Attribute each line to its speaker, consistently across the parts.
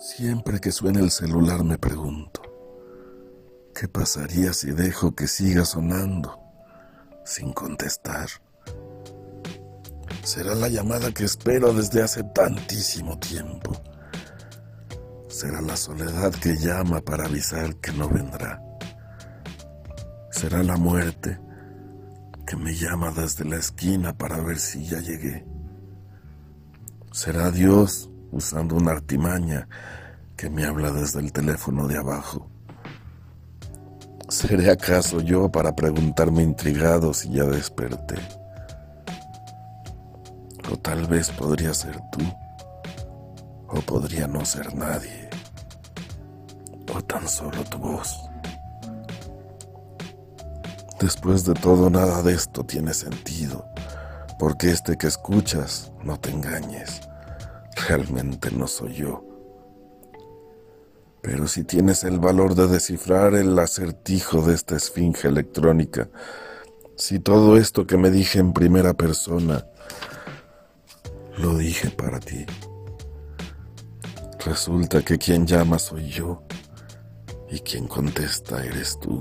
Speaker 1: Siempre que suena el celular me pregunto, ¿qué pasaría si dejo que siga sonando sin contestar? Será la llamada que espero desde hace tantísimo tiempo. Será la soledad que llama para avisar que no vendrá. Será la muerte que me llama desde la esquina para ver si ya llegué. Será Dios usando una artimaña que me habla desde el teléfono de abajo. ¿Seré acaso yo para preguntarme intrigado si ya desperté? O tal vez podría ser tú, o podría no ser nadie, o tan solo tu voz. Después de todo, nada de esto tiene sentido, porque este que escuchas, no te engañes, realmente no soy yo. Pero si tienes el valor de descifrar el acertijo de esta esfinge electrónica, si todo esto que me dije en primera persona, lo dije para ti. Resulta que quien llama soy yo y quien contesta eres tú.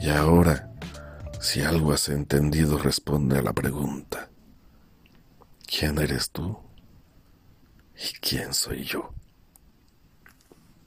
Speaker 1: Y ahora, si algo has entendido, responde a la pregunta. ¿Quién eres tú? ¿Y quién soy yo?